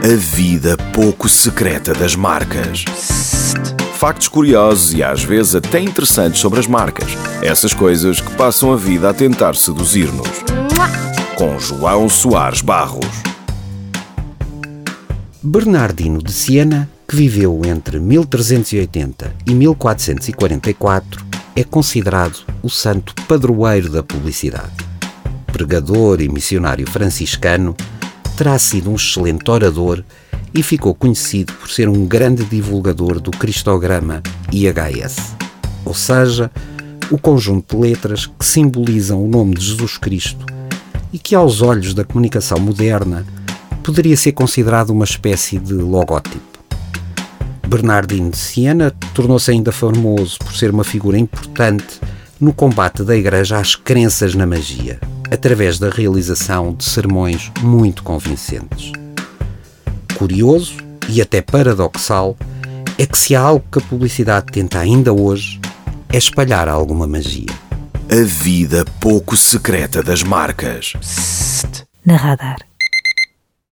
A vida pouco secreta das marcas. Factos curiosos e às vezes até interessantes sobre as marcas. Essas coisas que passam a vida a tentar seduzir-nos. Com João Soares Barros. Bernardino de Siena, que viveu entre 1380 e 1444, é considerado o santo padroeiro da publicidade. Pregador e missionário franciscano, terá sido um excelente orador e ficou conhecido por ser um grande divulgador do Cristograma IHS, ou seja, o conjunto de letras que simbolizam o nome de Jesus Cristo e que, aos olhos da comunicação moderna, poderia ser considerado uma espécie de logótipo. Bernardino de Siena tornou-se ainda famoso por ser uma figura importante no combate da Igreja às crenças na magia, através da realização de sermões muito convincentes. Curioso e até paradoxal é que se há algo que a publicidade tenta ainda hoje é espalhar alguma magia. A vida pouco secreta das marcas. Na radar.